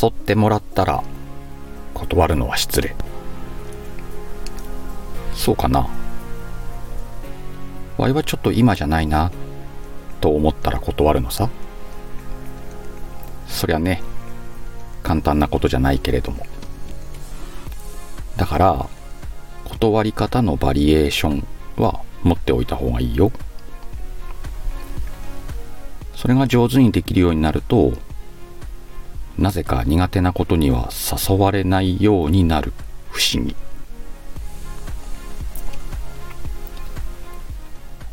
誘ってもらったら断るのは失礼。そうかな。わいはちょっと今じゃないなと思ったら断るのさ。そりゃね簡単なことじゃないけれども。だから断り方のバリエーションは持っておいた方がいいよ。それが上手にできるようになるとなぜか苦手なことには誘われないようになる不思議。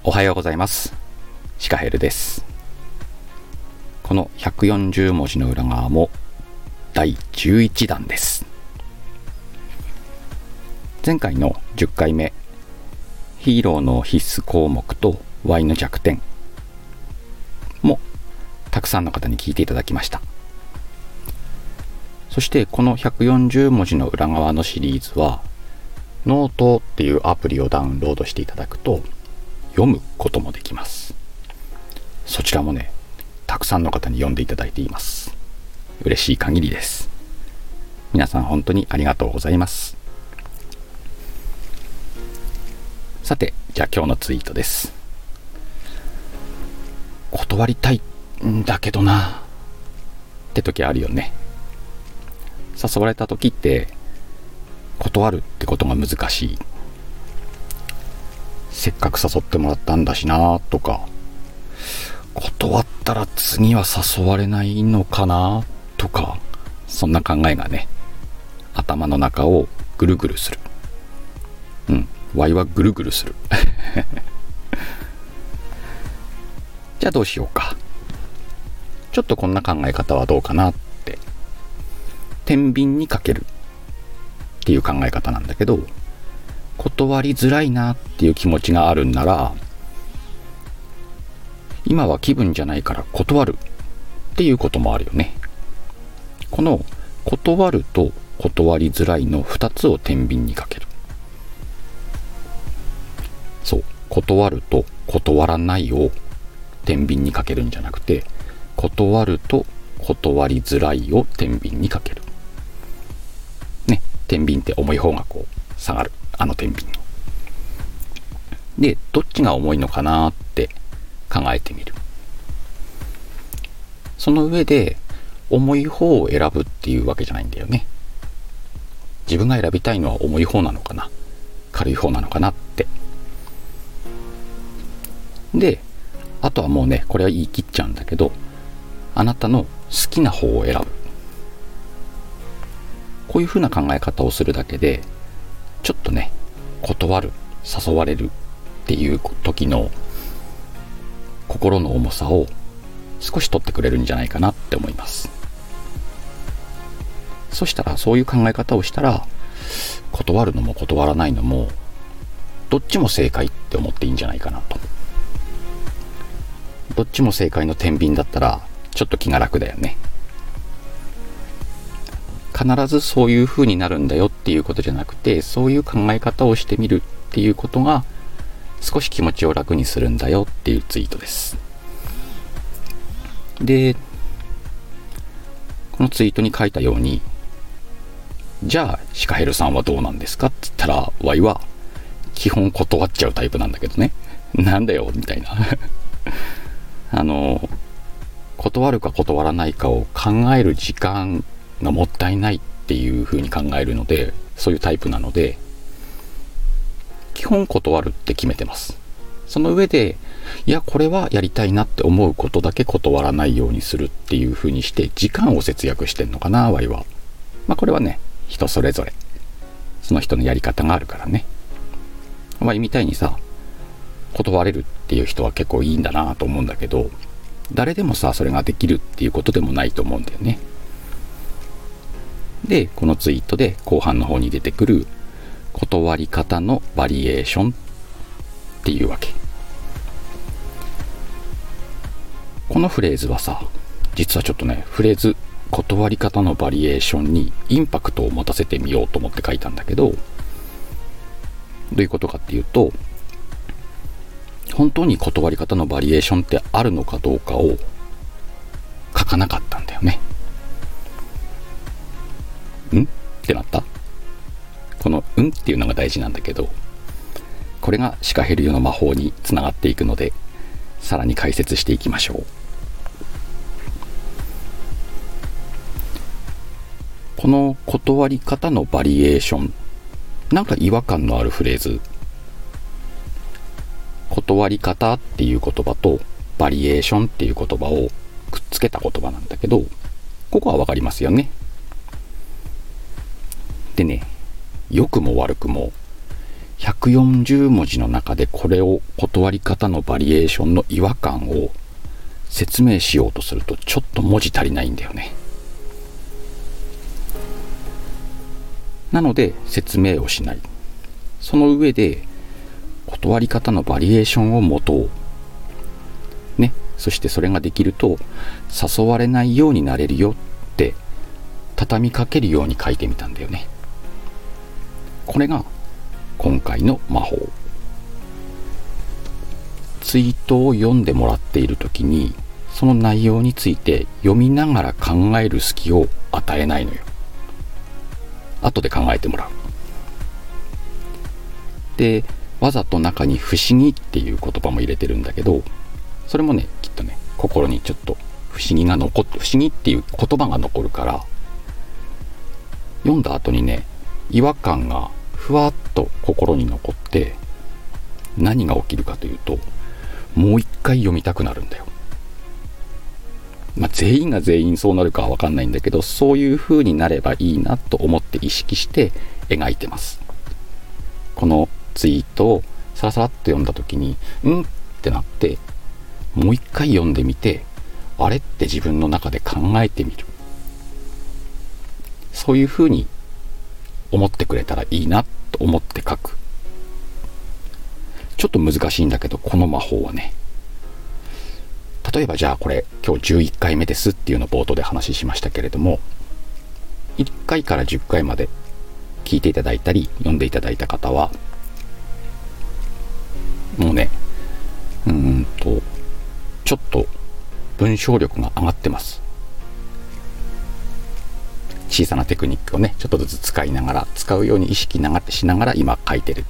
おはようございます。シカヘルです。この140文字の裏側も第11弾です。前回の10回目ヒーローの必須項目と Y の弱点もたくさんの方に聞いていただきました。そしてこの140文字の裏側のシリーズはノートっていうアプリをダウンロードしていただくと読むこともできます。そちらもねたくさんの方に読んでいただいています。嬉しい限りです。皆さん本当にありがとうございます。さてじゃあ今日のツイートです。断りたいんだけどな。って時あるよね。誘われた時って断るってことが難しい。せっかく誘ってもらったんだしなとか断ったら次は誘われないのかなとかそんな考えがね頭の中をぐるぐるする。うんワイはぐるぐるする。じゃあどうしようか。ちょっとこんな考え方はどうかなっ天秤にかけるっていう考え方なんだけど断りづらいなっていう気持ちがあるんなら今は気分じゃないから断るっていうこともあるよね。この断ると断りづらいの2つを天秤にかける。そう。断ると断らないを天秤にかけるんじゃなくて断ると断りづらいを天秤にかける。天秤って重い方がこう下がるあの天秤でどっちが重いのかなって考えてみる。その上で重い方を選ぶっていうわけじゃないんだよね。自分が選びたいのは重い方なのかな。軽い方なのかなって。であとはもうねこれは言い切っちゃうんだけどあなたの好きな方を選ぶ。こういうふうな考え方をするだけでちょっとね断る誘われるっていう時の心の重さを少し取ってくれるんじゃないかなって思います。そしたらそういう考え方をしたら断るのも断らないのもどっちも正解って思っていいんじゃないかなと。どっちも正解の天秤だったらちょっと気が楽だよね。必ずそういう風になるんだよっていうことじゃなくてそういう考え方をしてみるっていうことが少し気持ちを楽にするんだよっていうツイートです。でこのツイートに書いたようにじゃあシカヘルさんはどうなんですかって言ったらワイは基本断っちゃうタイプなんだけどね。なんだよみたいな。あの断るか断らないかを考える時間がもったいないっていうふうに考えるのでそういうタイプなので基本断るって決めてます。その上でいやこれはやりたいなって思うことだけ断らないようにするっていうふうにして時間を節約してんのかなワイは。まあこれはね人それぞれ。その人のやり方があるからね。ワイみたいにさ断れるっていう人は結構いいんだなと思うんだけど誰でもさそれができるっていうことでもないと思うんだよね。でこのツイートで後半の方に出てくる断り方のバリエーションっていうわけ。このフレーズはさ実はちょっとねフレーズ断り方のバリエーションにインパクトを持たせてみようと思って書いたんだけどどういうことかっていうと本当に断り方のバリエーションってあるのかどうかを書かなかったんだよね。ってなった。この「うん」っていうのが大事なんだけどこれがシカヘルヨの魔法につながっていくのでさらに解説していきましょう。この断り方のバリエーションなんか違和感のあるフレーズ断り方っていう言葉とバリエーションっていう言葉をくっつけた言葉なんだけどここは分かりますよね。良くも悪くも140文字の中でこれを断り方のバリエーションの違和感を説明しようとするとちょっと文字足りないんだよね。なので説明をしない。その上で断り方のバリエーションを持とう。ね。そしてそれができると誘われないようになれるよって畳みかけるように書いてみたんだよね。これが今回の魔法。ツイートを読んでもらっている時にその内容について読みながら考える隙を与えないのよ。後で考えてもらう。でわざと中に不思議っていう言葉も入れてるんだけどそれもねきっとね心にちょっと不思議が残って不思議っていう言葉が残るから読んだ後にね違和感がふわっと心に残って何が起きるかというともう一回読みたくなるんだよ。まあ、全員が全員そうなるかは分かんないんだけどそういう風になればいいなと思って意識して描いてます。このツイートをさらさらっと読んだ時にんってなってもう一回読んでみてあれって自分の中で考えてみるそういう風に思ってくれたらいいなと思って書く。ちょっと難しいんだけどこの魔法はね。例えばじゃあこれ今日11回目ですっていうのを冒頭で話しましたけれども1回から10回まで聞いていただいたり読んでいただいた方はもうねうんとちょっと文章力が上がってます。小さなテクニックをねちょっとずつ使いながら使うように意識ながしながら今書いてる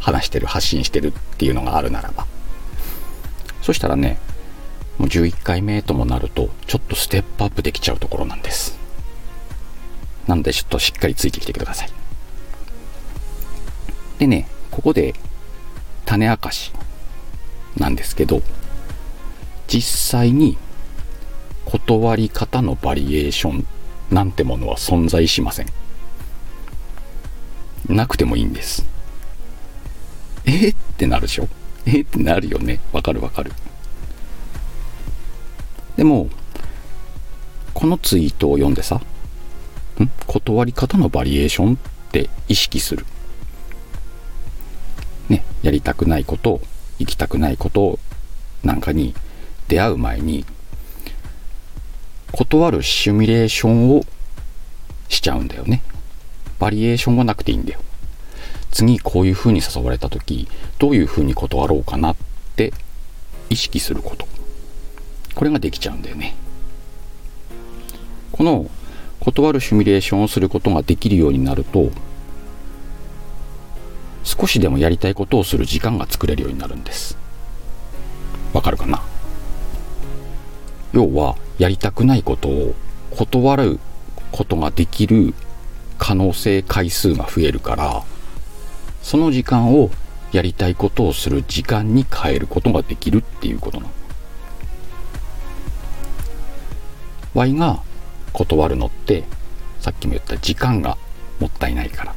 話してる発信してるっていうのがあるならば。そしたらねもう11回目ともなるとちょっとステップアップできちゃうところなんです。なのでちょっとしっかりついてきてください。でねここで種明かしなんですけど実際に断り方のバリエーションなんてものは存在しません。なくてもいいんです。えー、ってなるでしょ？えー、ってなるよね。わかるわかる。でもこのツイートを読んでさん？断り方のバリエーションって意識する。ねやりたくないこと行きたくないことなんかに出会う前に断るシミュレーションをしちゃうんだよね。バリエーションがなくていいんだよ。次こういう風に誘われた時どういう風に断ろうかなって意識すること。これができちゃうんだよね。この断るシミュレーションをすることができるようになると少しでもやりたいことをする時間が作れるようになるんです。わかるかな？要はやりたくないことを断ることができる可能性回数が増えるからその時間をやりたいことをする時間に変えることができるっていうことなの。Y が断るのってさっきも言った時間がもったいないから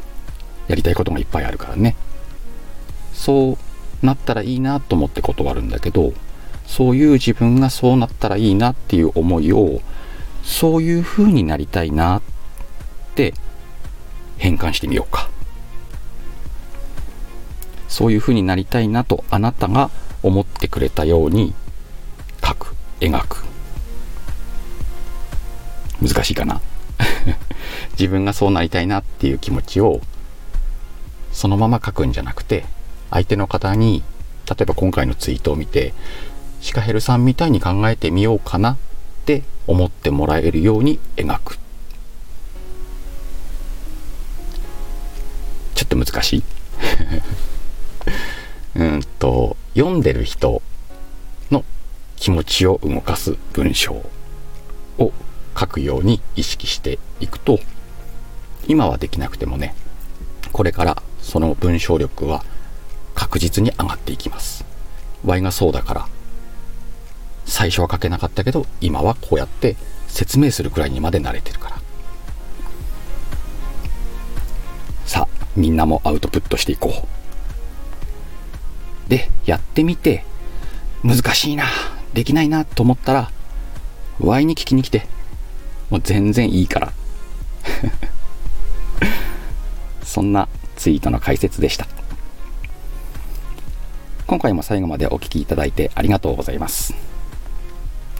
やりたいことがいっぱいあるからねそうなったらいいなと思って断るんだけどそういう自分がそうなったらいいなっていう思いをそういう風になりたいなって変換してみようか。そういう風になりたいなとあなたが思ってくれたように描く描く。難しいかな？自分がそうなりたいなっていう気持ちをそのまま書くんじゃなくて相手の方に例えば今回のツイートを見てシカヘルさんみたいに考えてみようかなって思ってもらえるように描くちょっと難しい？うんと、読んでる人の気持ちを動かす文章を書くように意識していくと、今はできなくてもね、これからその文章力は確実に上がっていきます。Y がそうだから、最初は書けなかったけど、今はこうやって説明するくらいにまで慣れてるから。さあ、みんなもアウトプットしていこう。で、やってみて、難しいな、できないなと思ったら、Y に聞きに来て。もう全然いいから。そんなツイートの解説でした。今回も最後までお聴きいただいてありがとうございます。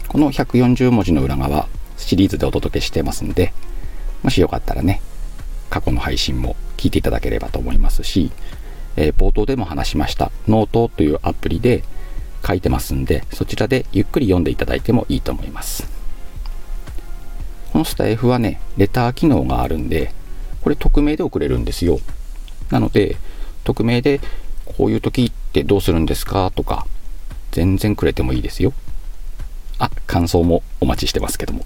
この140文字の裏側、シリーズでお届けしてますんで、もしよかったらね、過去の配信も聞いていただければと思いますし、えー、冒頭でも話しましたノートというアプリで書いてますんで、そちらでゆっくり読んでいただいてもいいと思います。このスタイフはね、レター機能があるんで、これ匿名で送れるんですよ。なので、匿名でこういう時ってどうするんですかとか、全然くれてもいいですよ。あ、感想もお待ちしてますけども。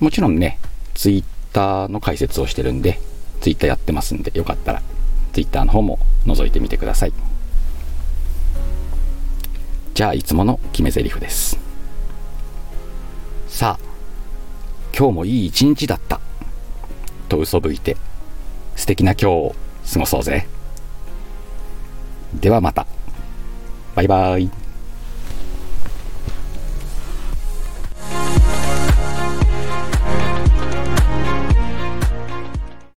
もちろんね、ツイッターの解説をしてるんで、ツイッターやってますんで、よかったら、ツイッターの方も覗いてみてください。じゃあ、いつもの決め台詞です。さあ、今日もいい一日だった。と嘘吹いて、素敵な今日を過ごそうぜ。ではまた。バイバイ。